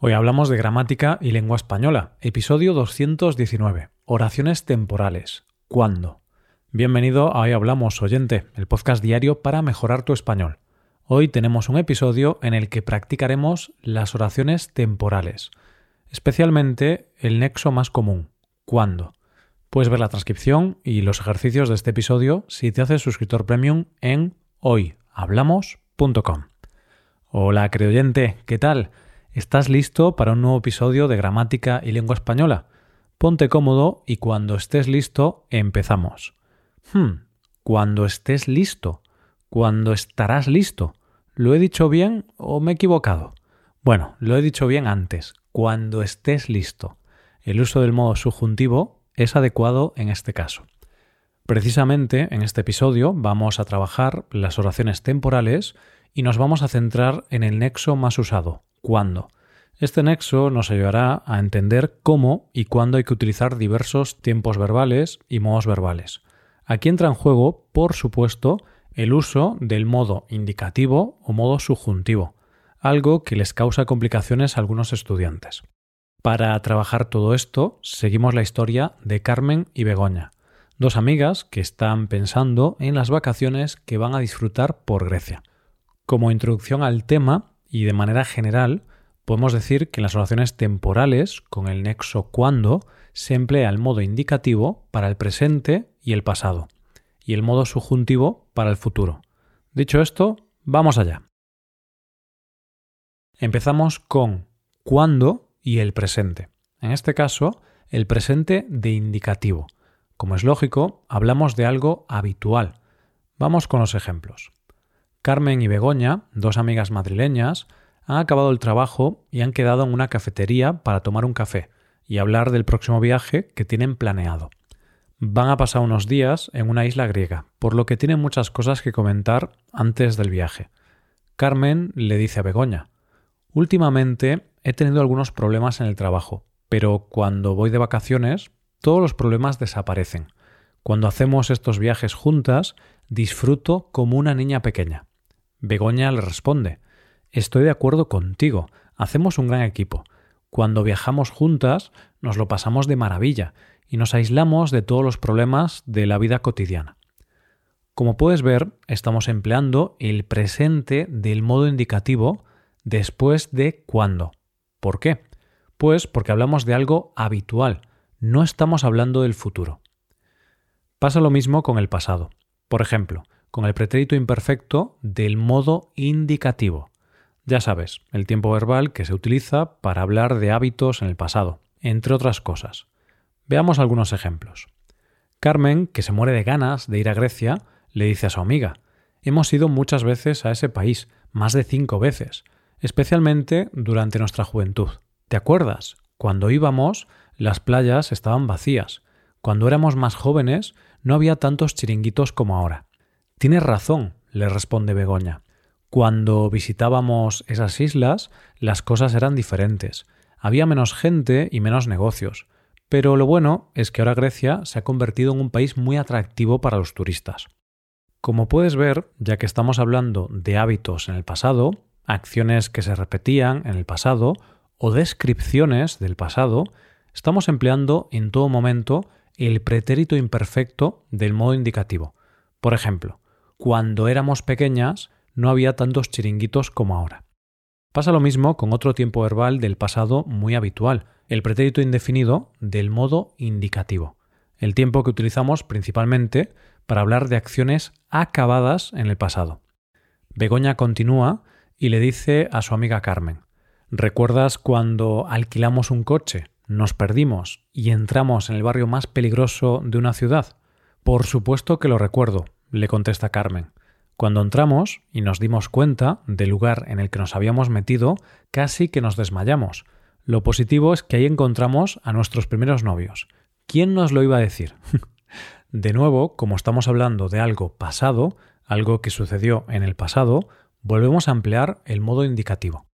Hoy hablamos de gramática y lengua española, episodio 219, oraciones temporales. ¿Cuándo? Bienvenido a Hoy Hablamos, oyente, el podcast diario para mejorar tu español. Hoy tenemos un episodio en el que practicaremos las oraciones temporales, especialmente el nexo más común, ¿cuándo? Puedes ver la transcripción y los ejercicios de este episodio si te haces suscriptor premium en hoyhablamos.com. Hola, creyente, ¿qué tal? ¿Estás listo para un nuevo episodio de Gramática y Lengua Española? Ponte cómodo y cuando estés listo, empezamos. Hmm, cuando estés listo. Cuando estarás listo. ¿Lo he dicho bien o me he equivocado? Bueno, lo he dicho bien antes. Cuando estés listo. El uso del modo subjuntivo es adecuado en este caso. Precisamente en este episodio vamos a trabajar las oraciones temporales y nos vamos a centrar en el nexo más usado, cuándo. Este nexo nos ayudará a entender cómo y cuándo hay que utilizar diversos tiempos verbales y modos verbales. Aquí entra en juego, por supuesto, el uso del modo indicativo o modo subjuntivo, algo que les causa complicaciones a algunos estudiantes. Para trabajar todo esto, seguimos la historia de Carmen y Begoña, dos amigas que están pensando en las vacaciones que van a disfrutar por Grecia. Como introducción al tema, y de manera general, podemos decir que en las oraciones temporales, con el nexo cuando, se emplea el modo indicativo para el presente y el pasado, y el modo subjuntivo para el futuro. Dicho esto, vamos allá. Empezamos con cuándo y el presente. En este caso, el presente de indicativo. Como es lógico, hablamos de algo habitual. Vamos con los ejemplos. Carmen y Begoña, dos amigas madrileñas, han acabado el trabajo y han quedado en una cafetería para tomar un café y hablar del próximo viaje que tienen planeado. Van a pasar unos días en una isla griega, por lo que tienen muchas cosas que comentar antes del viaje. Carmen le dice a Begoña Últimamente he tenido algunos problemas en el trabajo, pero cuando voy de vacaciones todos los problemas desaparecen. Cuando hacemos estos viajes juntas, disfruto como una niña pequeña. Begoña le responde Estoy de acuerdo contigo, hacemos un gran equipo. Cuando viajamos juntas nos lo pasamos de maravilla y nos aislamos de todos los problemas de la vida cotidiana. Como puedes ver, estamos empleando el presente del modo indicativo después de cuándo. ¿Por qué? Pues porque hablamos de algo habitual, no estamos hablando del futuro. Pasa lo mismo con el pasado. Por ejemplo, con el pretérito imperfecto del modo indicativo. Ya sabes, el tiempo verbal que se utiliza para hablar de hábitos en el pasado, entre otras cosas. Veamos algunos ejemplos. Carmen, que se muere de ganas de ir a Grecia, le dice a su amiga Hemos ido muchas veces a ese país, más de cinco veces, especialmente durante nuestra juventud. ¿Te acuerdas? Cuando íbamos, las playas estaban vacías. Cuando éramos más jóvenes, no había tantos chiringuitos como ahora. Tienes razón, le responde Begoña. Cuando visitábamos esas islas, las cosas eran diferentes. Había menos gente y menos negocios. Pero lo bueno es que ahora Grecia se ha convertido en un país muy atractivo para los turistas. Como puedes ver, ya que estamos hablando de hábitos en el pasado, acciones que se repetían en el pasado o descripciones del pasado, estamos empleando en todo momento el pretérito imperfecto del modo indicativo. Por ejemplo, cuando éramos pequeñas no había tantos chiringuitos como ahora. Pasa lo mismo con otro tiempo verbal del pasado muy habitual, el pretérito indefinido del modo indicativo, el tiempo que utilizamos principalmente para hablar de acciones acabadas en el pasado. Begoña continúa y le dice a su amiga Carmen, ¿recuerdas cuando alquilamos un coche, nos perdimos y entramos en el barrio más peligroso de una ciudad? Por supuesto que lo recuerdo, le contesta Carmen. Cuando entramos y nos dimos cuenta del lugar en el que nos habíamos metido, casi que nos desmayamos. Lo positivo es que ahí encontramos a nuestros primeros novios. ¿Quién nos lo iba a decir? de nuevo, como estamos hablando de algo pasado, algo que sucedió en el pasado, volvemos a emplear el modo indicativo.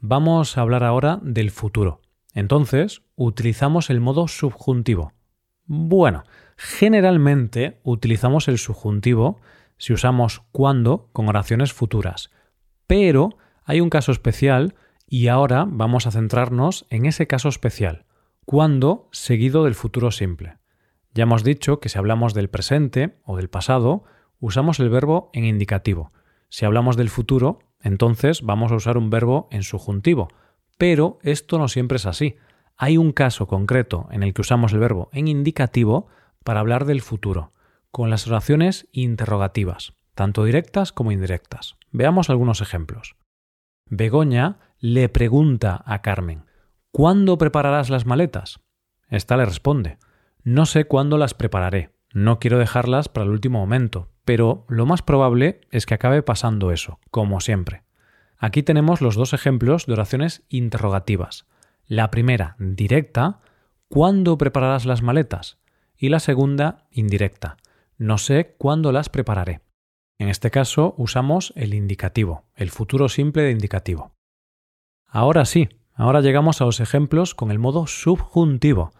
Vamos a hablar ahora del futuro. Entonces, utilizamos el modo subjuntivo. Bueno, Generalmente utilizamos el subjuntivo si usamos cuando con oraciones futuras, pero hay un caso especial Y ahora vamos a centrarnos en ese caso especial, cuando seguido del futuro simple. Ya hemos dicho que si hablamos del presente o del pasado, usamos el verbo en indicativo. Si hablamos del futuro, entonces vamos a usar un verbo en subjuntivo. Pero esto no siempre es así. Hay un caso concreto en el que usamos el verbo en indicativo para hablar del futuro, con las oraciones interrogativas, tanto directas como indirectas. Veamos algunos ejemplos. Begoña le pregunta a Carmen, ¿Cuándo prepararás las maletas? Esta le responde, No sé cuándo las prepararé, no quiero dejarlas para el último momento, pero lo más probable es que acabe pasando eso, como siempre. Aquí tenemos los dos ejemplos de oraciones interrogativas. La primera, directa, ¿cuándo prepararás las maletas? Y la segunda, indirecta, no sé cuándo las prepararé. En este caso usamos el indicativo, el futuro simple de indicativo. Ahora sí, ahora llegamos a los ejemplos con el modo subjuntivo.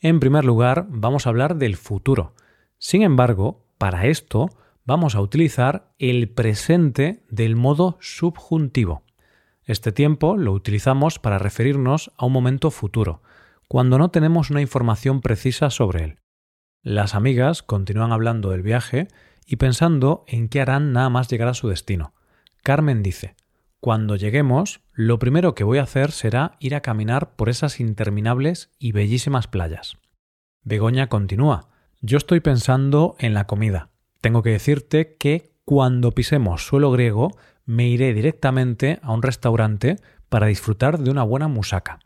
En primer lugar, vamos a hablar del futuro. Sin embargo, para esto vamos a utilizar el presente del modo subjuntivo. Este tiempo lo utilizamos para referirnos a un momento futuro, cuando no tenemos una información precisa sobre él. Las amigas continúan hablando del viaje y pensando en qué harán nada más llegar a su destino. Carmen dice, Cuando lleguemos, lo primero que voy a hacer será ir a caminar por esas interminables y bellísimas playas. Begoña continúa, Yo estoy pensando en la comida. Tengo que decirte que cuando pisemos suelo griego me iré directamente a un restaurante para disfrutar de una buena musaca.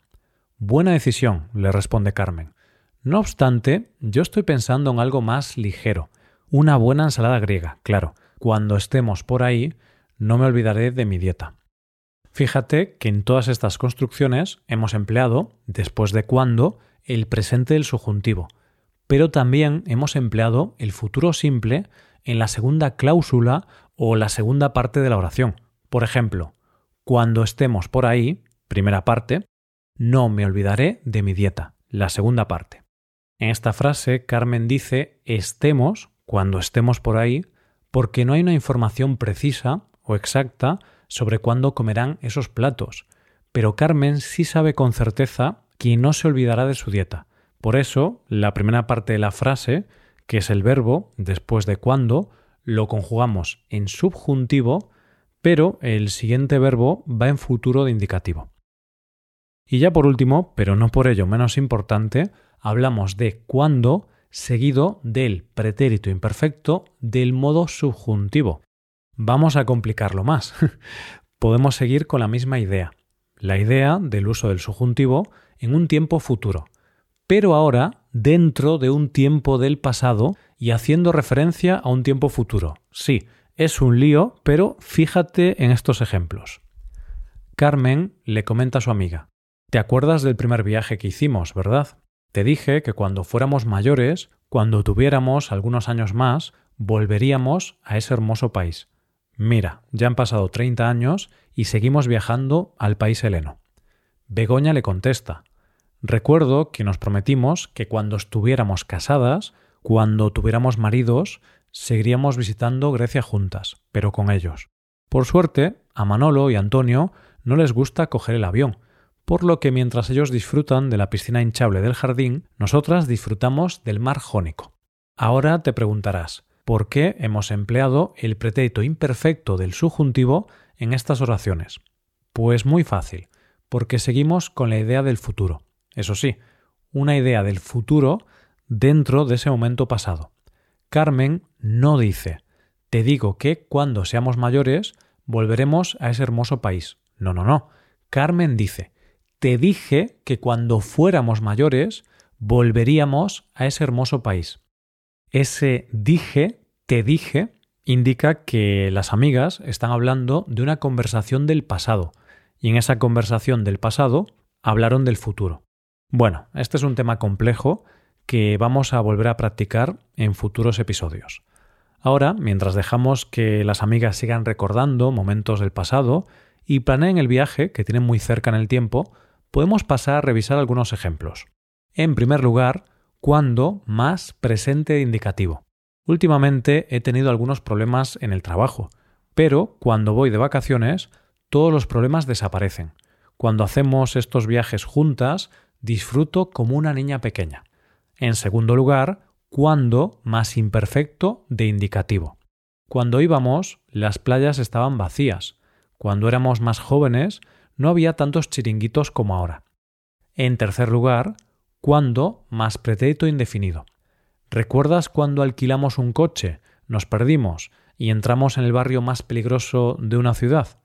Buena decisión, le responde Carmen. No obstante, yo estoy pensando en algo más ligero, una buena ensalada griega, claro. Cuando estemos por ahí, no me olvidaré de mi dieta. Fíjate que en todas estas construcciones hemos empleado, después de cuando, el presente del subjuntivo, pero también hemos empleado el futuro simple en la segunda cláusula o la segunda parte de la oración. Por ejemplo, cuando estemos por ahí, primera parte, no me olvidaré de mi dieta, la segunda parte. En esta frase, Carmen dice estemos cuando estemos por ahí porque no hay una información precisa o exacta sobre cuándo comerán esos platos, pero Carmen sí sabe con certeza que no se olvidará de su dieta. Por eso, la primera parte de la frase, que es el verbo después de cuando, lo conjugamos en subjuntivo, pero el siguiente verbo va en futuro de indicativo. Y ya por último, pero no por ello menos importante, hablamos de cuando seguido del pretérito imperfecto del modo subjuntivo. Vamos a complicarlo más. Podemos seguir con la misma idea, la idea del uso del subjuntivo en un tiempo futuro pero ahora dentro de un tiempo del pasado y haciendo referencia a un tiempo futuro. Sí, es un lío, pero fíjate en estos ejemplos. Carmen le comenta a su amiga, ¿te acuerdas del primer viaje que hicimos, verdad? Te dije que cuando fuéramos mayores, cuando tuviéramos algunos años más, volveríamos a ese hermoso país. Mira, ya han pasado 30 años y seguimos viajando al país heleno. Begoña le contesta, Recuerdo que nos prometimos que cuando estuviéramos casadas, cuando tuviéramos maridos, seguiríamos visitando Grecia juntas, pero con ellos. Por suerte, a Manolo y Antonio no les gusta coger el avión, por lo que mientras ellos disfrutan de la piscina hinchable del jardín, nosotras disfrutamos del mar jónico. Ahora te preguntarás, ¿por qué hemos empleado el pretérito imperfecto del subjuntivo en estas oraciones? Pues muy fácil, porque seguimos con la idea del futuro. Eso sí, una idea del futuro dentro de ese momento pasado. Carmen no dice, te digo que cuando seamos mayores volveremos a ese hermoso país. No, no, no. Carmen dice, te dije que cuando fuéramos mayores volveríamos a ese hermoso país. Ese dije, te dije, indica que las amigas están hablando de una conversación del pasado, y en esa conversación del pasado hablaron del futuro. Bueno, este es un tema complejo que vamos a volver a practicar en futuros episodios. Ahora, mientras dejamos que las amigas sigan recordando momentos del pasado y planeen el viaje que tienen muy cerca en el tiempo, podemos pasar a revisar algunos ejemplos. En primer lugar, cuando más presente indicativo. Últimamente he tenido algunos problemas en el trabajo, pero cuando voy de vacaciones, todos los problemas desaparecen. cuando hacemos estos viajes juntas, disfruto como una niña pequeña. En segundo lugar, cuando más imperfecto de indicativo. Cuando íbamos, las playas estaban vacías. Cuando éramos más jóvenes, no había tantos chiringuitos como ahora. En tercer lugar, cuando más pretérito indefinido. ¿Recuerdas cuando alquilamos un coche, nos perdimos y entramos en el barrio más peligroso de una ciudad?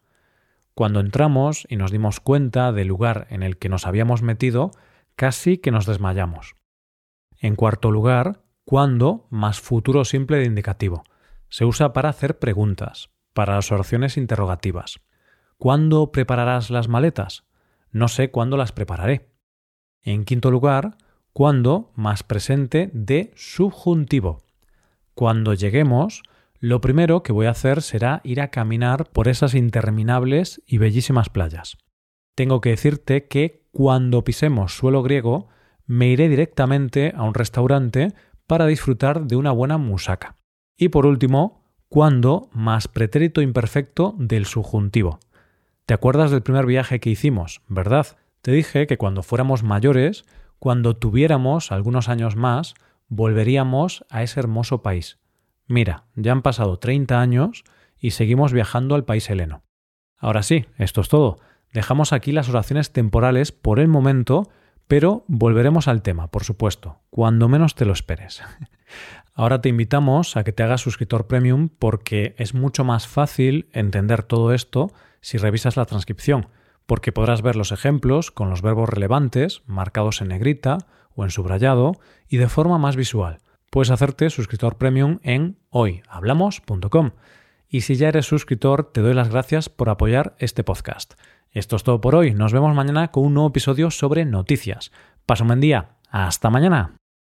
Cuando entramos y nos dimos cuenta del lugar en el que nos habíamos metido, casi que nos desmayamos. En cuarto lugar, cuando más futuro simple de indicativo. Se usa para hacer preguntas, para las oraciones interrogativas. ¿Cuándo prepararás las maletas? No sé cuándo las prepararé. En quinto lugar, cuando más presente de subjuntivo. Cuando lleguemos, lo primero que voy a hacer será ir a caminar por esas interminables y bellísimas playas. Tengo que decirte que cuando pisemos suelo griego, me iré directamente a un restaurante para disfrutar de una buena musaca. Y por último, cuando más pretérito imperfecto del subjuntivo. ¿Te acuerdas del primer viaje que hicimos, verdad? Te dije que cuando fuéramos mayores, cuando tuviéramos algunos años más, volveríamos a ese hermoso país. Mira, ya han pasado 30 años y seguimos viajando al país heleno. Ahora sí, esto es todo. Dejamos aquí las oraciones temporales por el momento, pero volveremos al tema, por supuesto, cuando menos te lo esperes. Ahora te invitamos a que te hagas suscriptor premium porque es mucho más fácil entender todo esto si revisas la transcripción, porque podrás ver los ejemplos con los verbos relevantes marcados en negrita o en subrayado y de forma más visual. Puedes hacerte suscriptor premium en hoyhablamos.com. Y si ya eres suscriptor, te doy las gracias por apoyar este podcast. Esto es todo por hoy. Nos vemos mañana con un nuevo episodio sobre noticias. Paso un buen día. Hasta mañana.